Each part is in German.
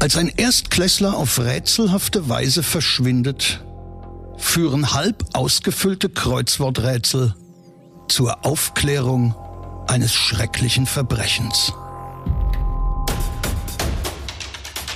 Als ein Erstklässler auf rätselhafte Weise verschwindet, führen halb ausgefüllte Kreuzworträtsel zur Aufklärung eines schrecklichen Verbrechens.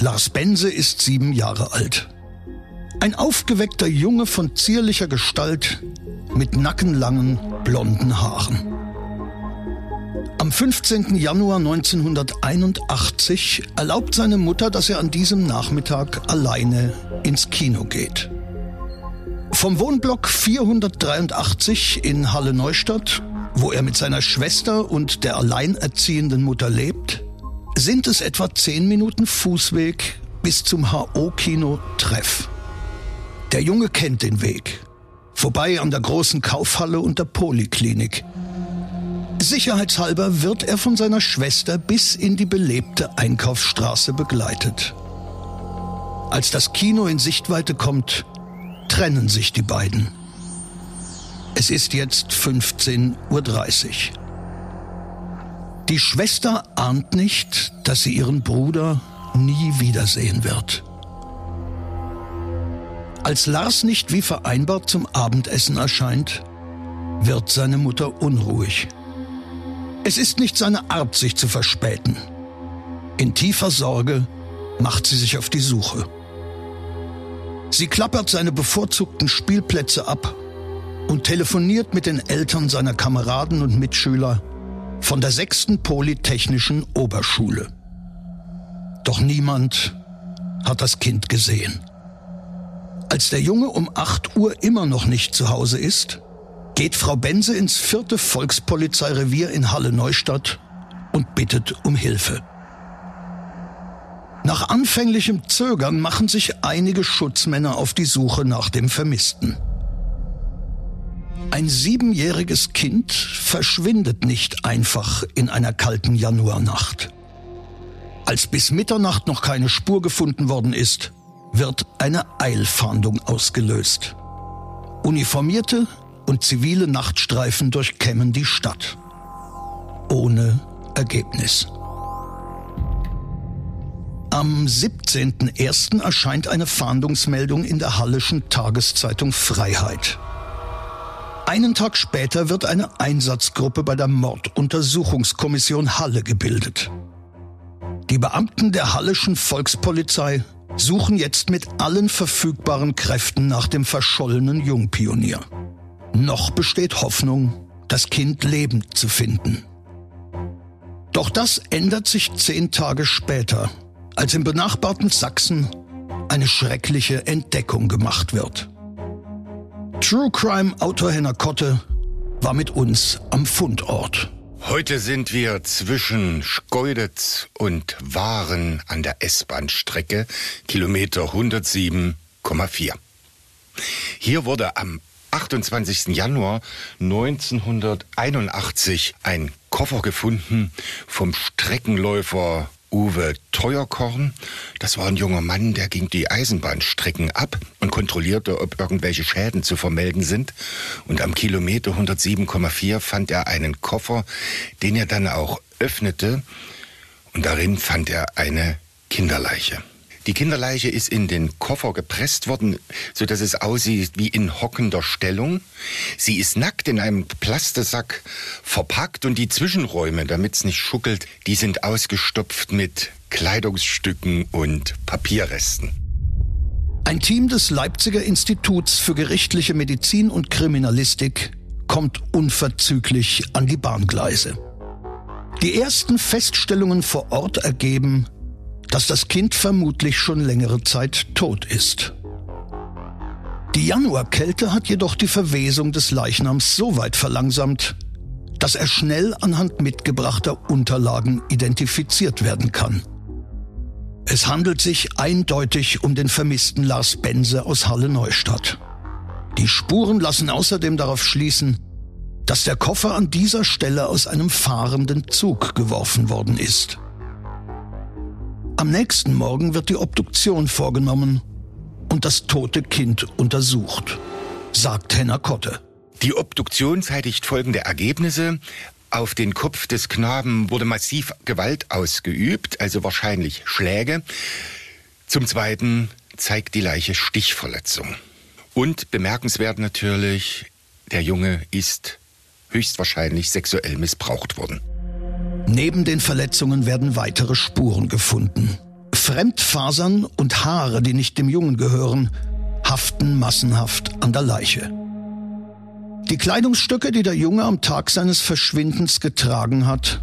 Lars Bense ist sieben Jahre alt. Ein aufgeweckter Junge von zierlicher Gestalt mit nackenlangen, blonden Haaren. Am 15. Januar 1981 erlaubt seine Mutter, dass er an diesem Nachmittag alleine ins Kino geht. Vom Wohnblock 483 in Halle Neustadt, wo er mit seiner Schwester und der alleinerziehenden Mutter lebt, sind es etwa zehn Minuten Fußweg bis zum HO-Kino Treff. Der Junge kennt den Weg. Vorbei an der großen Kaufhalle und der Poliklinik. Sicherheitshalber wird er von seiner Schwester bis in die belebte Einkaufsstraße begleitet. Als das Kino in Sichtweite kommt, trennen sich die beiden. Es ist jetzt 15.30 Uhr. Die Schwester ahnt nicht, dass sie ihren Bruder nie wiedersehen wird. Als Lars nicht wie vereinbart zum Abendessen erscheint, wird seine Mutter unruhig. Es ist nicht seine Art, sich zu verspäten. In tiefer Sorge macht sie sich auf die Suche. Sie klappert seine bevorzugten Spielplätze ab und telefoniert mit den Eltern seiner Kameraden und Mitschüler von der sechsten Polytechnischen Oberschule. Doch niemand hat das Kind gesehen. Als der Junge um 8 Uhr immer noch nicht zu Hause ist, geht Frau Bense ins vierte Volkspolizeirevier in Halle Neustadt und bittet um Hilfe. Nach anfänglichem Zögern machen sich einige Schutzmänner auf die Suche nach dem Vermissten. Ein siebenjähriges Kind verschwindet nicht einfach in einer kalten Januarnacht. Als bis Mitternacht noch keine Spur gefunden worden ist, wird eine Eilfahndung ausgelöst. Uniformierte und zivile Nachtstreifen durchkämmen die Stadt. Ohne Ergebnis. Am 17.01. erscheint eine Fahndungsmeldung in der Hallischen Tageszeitung Freiheit. Einen Tag später wird eine Einsatzgruppe bei der Morduntersuchungskommission Halle gebildet. Die Beamten der Hallischen Volkspolizei suchen jetzt mit allen verfügbaren Kräften nach dem verschollenen Jungpionier. Noch besteht Hoffnung, das Kind lebend zu finden. Doch das ändert sich zehn Tage später, als im benachbarten Sachsen eine schreckliche Entdeckung gemacht wird. True Crime Autor Henner Kotte war mit uns am Fundort. Heute sind wir zwischen Schkeuditz und Waren an der S-Bahn-Strecke, Kilometer 107,4. Hier wurde am 28. Januar 1981 ein Koffer gefunden vom Streckenläufer Uwe Teuerkorn. Das war ein junger Mann, der ging die Eisenbahnstrecken ab und kontrollierte, ob irgendwelche Schäden zu vermelden sind. Und am Kilometer 107,4 fand er einen Koffer, den er dann auch öffnete. Und darin fand er eine Kinderleiche. Die Kinderleiche ist in den Koffer gepresst worden, so dass es aussieht wie in hockender Stellung. Sie ist nackt in einem Plastesack verpackt und die Zwischenräume, damit es nicht schuckelt, die sind ausgestopft mit Kleidungsstücken und Papierresten. Ein Team des Leipziger Instituts für gerichtliche Medizin und Kriminalistik kommt unverzüglich an die Bahngleise. Die ersten Feststellungen vor Ort ergeben, dass das Kind vermutlich schon längere Zeit tot ist. Die Januarkälte hat jedoch die Verwesung des Leichnams so weit verlangsamt, dass er schnell anhand mitgebrachter Unterlagen identifiziert werden kann. Es handelt sich eindeutig um den vermissten Lars Bense aus Halle Neustadt. Die Spuren lassen außerdem darauf schließen, dass der Koffer an dieser Stelle aus einem fahrenden Zug geworfen worden ist. Am nächsten Morgen wird die Obduktion vorgenommen und das tote Kind untersucht, sagt Henner Kotte. Die Obduktion zeitigt folgende Ergebnisse. Auf den Kopf des Knaben wurde massiv Gewalt ausgeübt, also wahrscheinlich Schläge. Zum Zweiten zeigt die Leiche Stichverletzung. Und bemerkenswert natürlich, der Junge ist höchstwahrscheinlich sexuell missbraucht worden. Neben den Verletzungen werden weitere Spuren gefunden. Fremdfasern und Haare, die nicht dem Jungen gehören, haften massenhaft an der Leiche. Die Kleidungsstücke, die der Junge am Tag seines Verschwindens getragen hat,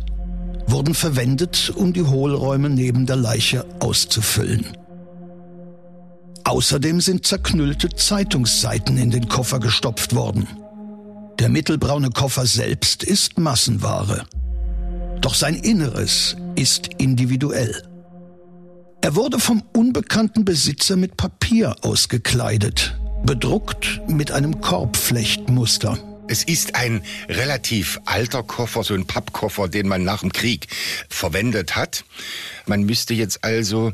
wurden verwendet, um die Hohlräume neben der Leiche auszufüllen. Außerdem sind zerknüllte Zeitungsseiten in den Koffer gestopft worden. Der mittelbraune Koffer selbst ist Massenware. Doch sein Inneres ist individuell. Er wurde vom unbekannten Besitzer mit Papier ausgekleidet, bedruckt mit einem Korbflechtmuster. Es ist ein relativ alter Koffer, so ein Pappkoffer, den man nach dem Krieg verwendet hat. Man müsste jetzt also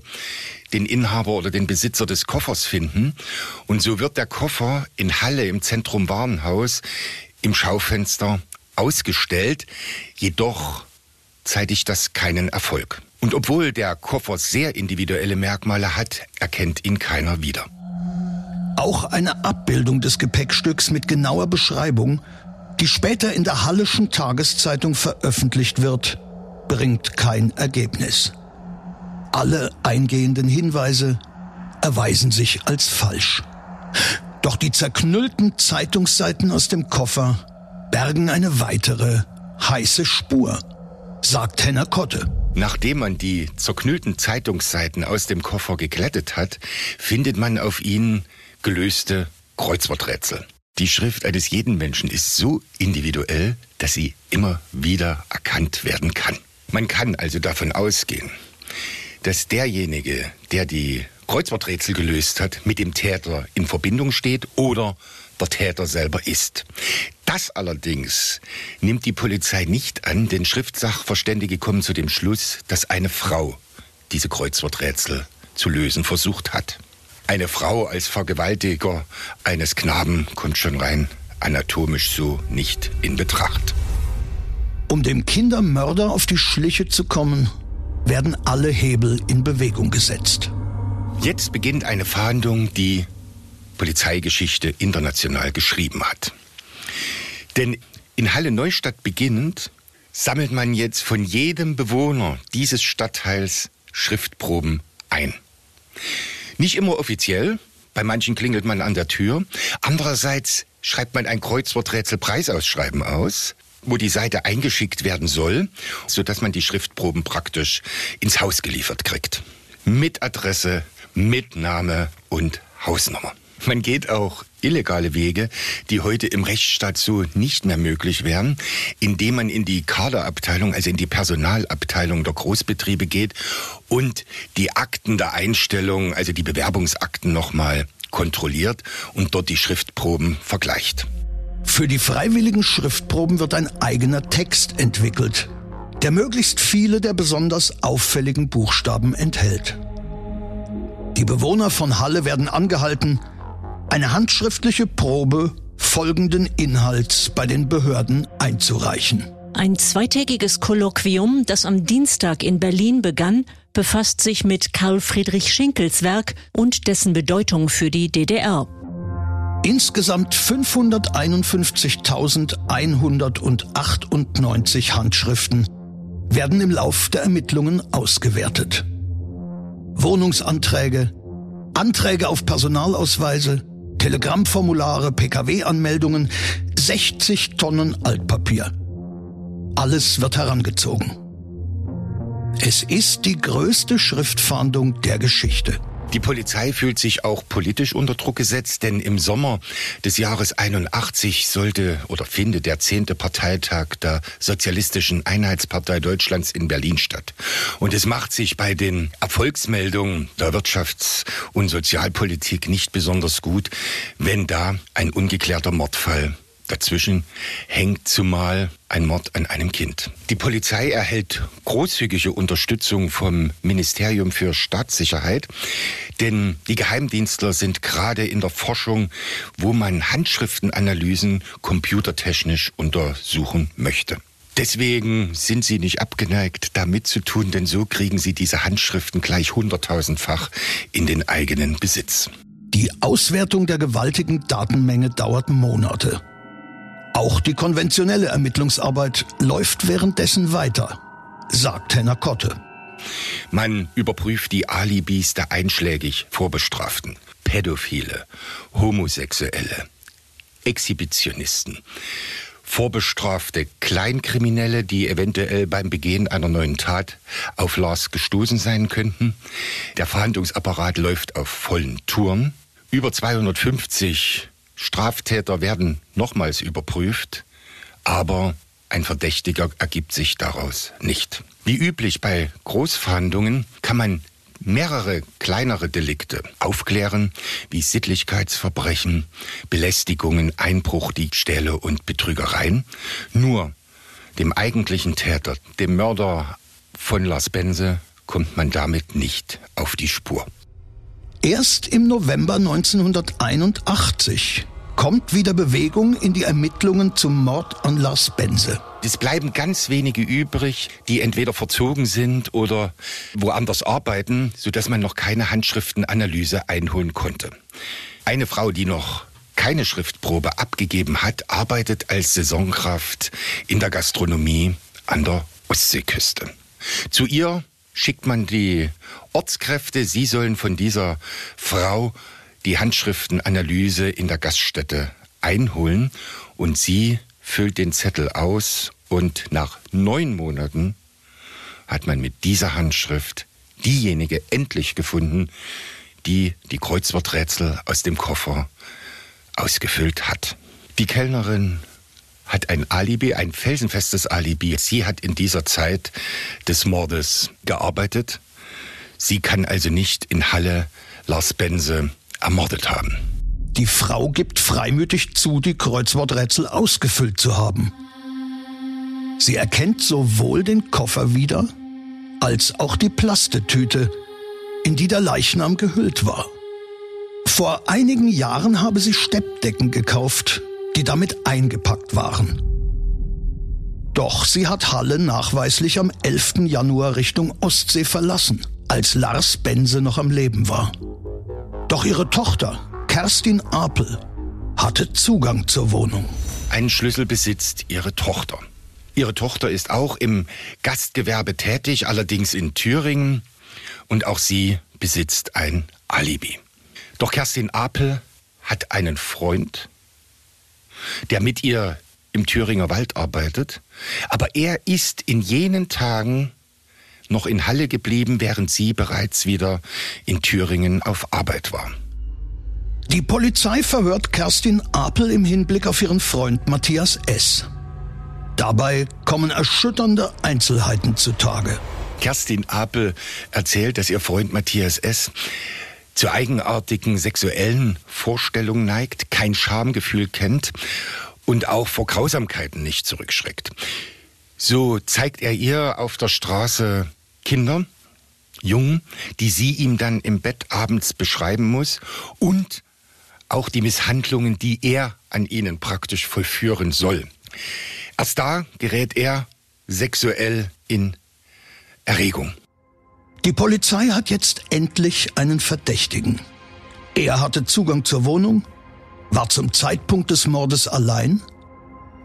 den Inhaber oder den Besitzer des Koffers finden. Und so wird der Koffer in Halle im Zentrum Warenhaus im Schaufenster ausgestellt. Jedoch zeitigt das keinen Erfolg. Und obwohl der Koffer sehr individuelle Merkmale hat, erkennt ihn keiner wieder. Auch eine Abbildung des Gepäckstücks mit genauer Beschreibung, die später in der Hallischen Tageszeitung veröffentlicht wird, bringt kein Ergebnis. Alle eingehenden Hinweise erweisen sich als falsch. Doch die zerknüllten Zeitungsseiten aus dem Koffer bergen eine weitere heiße Spur, sagt Henner Kotte. Nachdem man die zerknüllten Zeitungsseiten aus dem Koffer geglättet hat, findet man auf ihnen gelöste Kreuzworträtsel. Die Schrift eines jeden Menschen ist so individuell, dass sie immer wieder erkannt werden kann. Man kann also davon ausgehen, dass derjenige, der die Kreuzworträtsel gelöst hat, mit dem Täter in Verbindung steht oder der Täter selber ist. Das allerdings nimmt die Polizei nicht an, denn Schriftsachverständige kommen zu dem Schluss, dass eine Frau diese Kreuzworträtsel zu lösen versucht hat. Eine Frau als Vergewaltiger eines Knaben kommt schon rein anatomisch so nicht in Betracht. Um dem Kindermörder auf die Schliche zu kommen, werden alle Hebel in Bewegung gesetzt. Jetzt beginnt eine Fahndung, die Polizeigeschichte international geschrieben hat. Denn in Halle Neustadt beginnend sammelt man jetzt von jedem Bewohner dieses Stadtteils Schriftproben ein. Nicht immer offiziell, bei manchen klingelt man an der Tür. Andererseits schreibt man ein Kreuzworträtsel Preisausschreiben aus, wo die Seite eingeschickt werden soll, sodass man die Schriftproben praktisch ins Haus geliefert kriegt. Mit Adresse, mit Name und Hausnummer. Man geht auch illegale Wege, die heute im Rechtsstaat so nicht mehr möglich wären, indem man in die Kaderabteilung, also in die Personalabteilung der Großbetriebe geht und die Akten der Einstellung, also die Bewerbungsakten nochmal kontrolliert und dort die Schriftproben vergleicht. Für die freiwilligen Schriftproben wird ein eigener Text entwickelt, der möglichst viele der besonders auffälligen Buchstaben enthält. Die Bewohner von Halle werden angehalten, eine handschriftliche Probe folgenden Inhalts bei den Behörden einzureichen. Ein zweitägiges Kolloquium, das am Dienstag in Berlin begann, befasst sich mit Karl Friedrich Schinkels Werk und dessen Bedeutung für die DDR. Insgesamt 551.198 Handschriften werden im Lauf der Ermittlungen ausgewertet. Wohnungsanträge, Anträge auf Personalausweise, Telegrammformulare, Pkw-Anmeldungen, 60 Tonnen Altpapier. Alles wird herangezogen. Es ist die größte Schriftfahndung der Geschichte. Die Polizei fühlt sich auch politisch unter Druck gesetzt, denn im Sommer des Jahres 81 sollte oder findet der zehnte Parteitag der Sozialistischen Einheitspartei Deutschlands in Berlin statt. Und es macht sich bei den Erfolgsmeldungen der Wirtschafts- und Sozialpolitik nicht besonders gut, wenn da ein ungeklärter Mordfall Dazwischen hängt zumal ein Mord an einem Kind. Die Polizei erhält großzügige Unterstützung vom Ministerium für Staatssicherheit, denn die Geheimdienstler sind gerade in der Forschung, wo man Handschriftenanalysen computertechnisch untersuchen möchte. Deswegen sind sie nicht abgeneigt, da mitzutun, denn so kriegen sie diese Handschriften gleich hunderttausendfach in den eigenen Besitz. Die Auswertung der gewaltigen Datenmenge dauert Monate. Auch die konventionelle Ermittlungsarbeit läuft währenddessen weiter, sagt Henner Kotte. Man überprüft die Alibis der einschlägig Vorbestraften, Pädophile, Homosexuelle, Exhibitionisten, vorbestrafte Kleinkriminelle, die eventuell beim Begehen einer neuen Tat auf Lars gestoßen sein könnten. Der Verhandlungsapparat läuft auf vollen Touren. Über 250 Straftäter werden nochmals überprüft, aber ein Verdächtiger ergibt sich daraus nicht. Wie üblich bei Großverhandlungen kann man mehrere kleinere Delikte aufklären, wie Sittlichkeitsverbrechen, Belästigungen, Einbruch, Diebstähle und Betrügereien. Nur dem eigentlichen Täter, dem Mörder von Lars Bense, kommt man damit nicht auf die Spur. Erst im November 1981 kommt wieder Bewegung in die Ermittlungen zum Mord an Lars Bense. Es bleiben ganz wenige übrig, die entweder verzogen sind oder woanders arbeiten, sodass man noch keine Handschriftenanalyse einholen konnte. Eine Frau, die noch keine Schriftprobe abgegeben hat, arbeitet als Saisonkraft in der Gastronomie an der Ostseeküste. Zu ihr schickt man die Ortskräfte, sie sollen von dieser Frau die Handschriftenanalyse in der Gaststätte einholen und sie füllt den Zettel aus und nach neun Monaten hat man mit dieser Handschrift diejenige endlich gefunden, die die Kreuzworträtsel aus dem Koffer ausgefüllt hat. Die Kellnerin hat ein Alibi, ein felsenfestes Alibi. Sie hat in dieser Zeit des Mordes gearbeitet. Sie kann also nicht in Halle Lars Bense ermordet haben. Die Frau gibt freimütig zu, die Kreuzworträtsel ausgefüllt zu haben. Sie erkennt sowohl den Koffer wieder, als auch die Plastetüte, in die der Leichnam gehüllt war. Vor einigen Jahren habe sie Steppdecken gekauft, die damit eingepackt waren. Doch sie hat Halle nachweislich am 11. Januar Richtung Ostsee verlassen, als Lars Bense noch am Leben war. Doch ihre Tochter, Kerstin Apel, hatte Zugang zur Wohnung. Einen Schlüssel besitzt ihre Tochter. Ihre Tochter ist auch im Gastgewerbe tätig, allerdings in Thüringen. Und auch sie besitzt ein Alibi. Doch Kerstin Apel hat einen Freund, der mit ihr im Thüringer Wald arbeitet. Aber er ist in jenen Tagen noch in Halle geblieben, während sie bereits wieder in Thüringen auf Arbeit war. Die Polizei verhört Kerstin Apel im Hinblick auf ihren Freund Matthias S. Dabei kommen erschütternde Einzelheiten zutage. Kerstin Apel erzählt, dass ihr Freund Matthias S. zu eigenartigen sexuellen Vorstellungen neigt, kein Schamgefühl kennt und auch vor Grausamkeiten nicht zurückschreckt. So zeigt er ihr auf der Straße Kinder, Jungen, die sie ihm dann im Bett abends beschreiben muss und auch die Misshandlungen, die er an ihnen praktisch vollführen soll. Erst da gerät er sexuell in Erregung. Die Polizei hat jetzt endlich einen Verdächtigen. Er hatte Zugang zur Wohnung, war zum Zeitpunkt des Mordes allein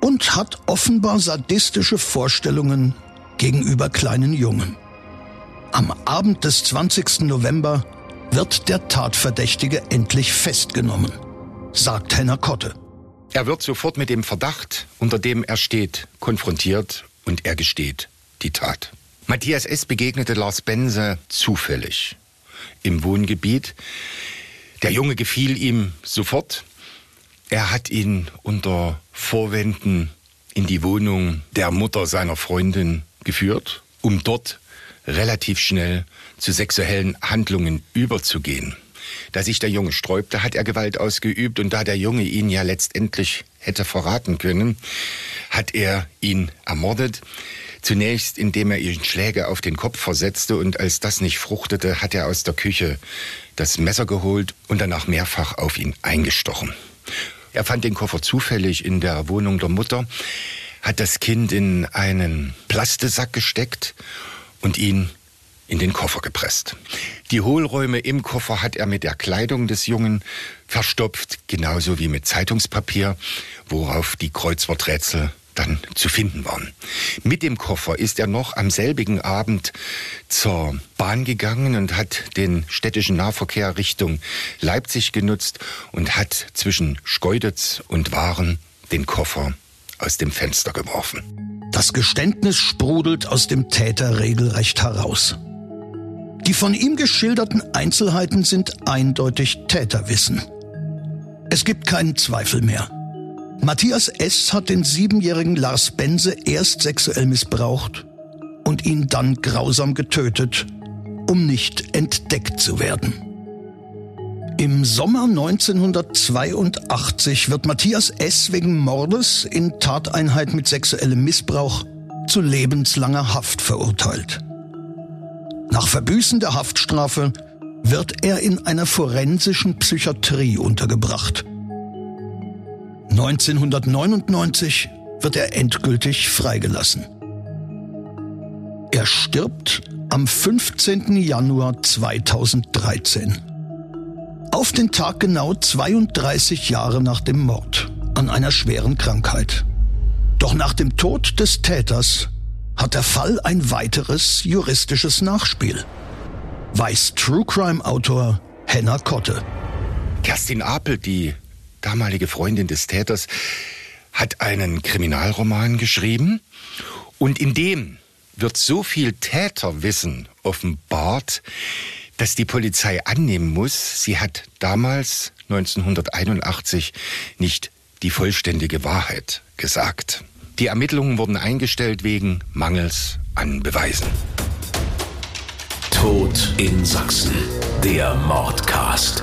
und hat offenbar sadistische Vorstellungen gegenüber kleinen Jungen. Am Abend des 20. November wird der Tatverdächtige endlich festgenommen, sagt Henner Kotte. Er wird sofort mit dem Verdacht, unter dem er steht, konfrontiert und er gesteht die Tat. Matthias S. begegnete Lars Bense zufällig. im Wohngebiet. Der Junge gefiel ihm sofort. Er hat ihn unter Vorwänden in die Wohnung der Mutter seiner Freundin geführt, um dort relativ schnell zu sexuellen Handlungen überzugehen. Da sich der Junge sträubte, hat er Gewalt ausgeübt und da der Junge ihn ja letztendlich hätte verraten können, hat er ihn ermordet. Zunächst, indem er ihn Schläge auf den Kopf versetzte und als das nicht fruchtete, hat er aus der Küche das Messer geholt und danach mehrfach auf ihn eingestochen. Er fand den Koffer zufällig in der Wohnung der Mutter, hat das Kind in einen Plastesack gesteckt und ihn in den Koffer gepresst. Die Hohlräume im Koffer hat er mit der Kleidung des Jungen verstopft, genauso wie mit Zeitungspapier, worauf die Kreuzworträtsel dann zu finden waren. Mit dem Koffer ist er noch am selbigen Abend zur Bahn gegangen und hat den städtischen Nahverkehr Richtung Leipzig genutzt und hat zwischen Schkeuditz und Waren den Koffer aus dem Fenster geworfen. Das Geständnis sprudelt aus dem Täter regelrecht heraus. Die von ihm geschilderten Einzelheiten sind eindeutig Täterwissen. Es gibt keinen Zweifel mehr. Matthias S. hat den siebenjährigen Lars Bense erst sexuell missbraucht und ihn dann grausam getötet, um nicht entdeckt zu werden. Im Sommer 1982 wird Matthias S. wegen Mordes in Tateinheit mit sexuellem Missbrauch zu lebenslanger Haft verurteilt. Nach Verbüßen der Haftstrafe wird er in einer forensischen Psychiatrie untergebracht. 1999 wird er endgültig freigelassen. Er stirbt am 15. Januar 2013. Auf den Tag genau 32 Jahre nach dem Mord an einer schweren Krankheit. Doch nach dem Tod des Täters hat der Fall ein weiteres juristisches Nachspiel. Weiß True Crime Autor Henna Kotte. Kerstin Apel, die damalige Freundin des Täters, hat einen Kriminalroman geschrieben und in dem wird so viel Täterwissen offenbart, dass die Polizei annehmen muss, sie hat damals 1981 nicht die vollständige Wahrheit gesagt. Die Ermittlungen wurden eingestellt wegen Mangels an Beweisen. Tod in Sachsen. Der Mordcast.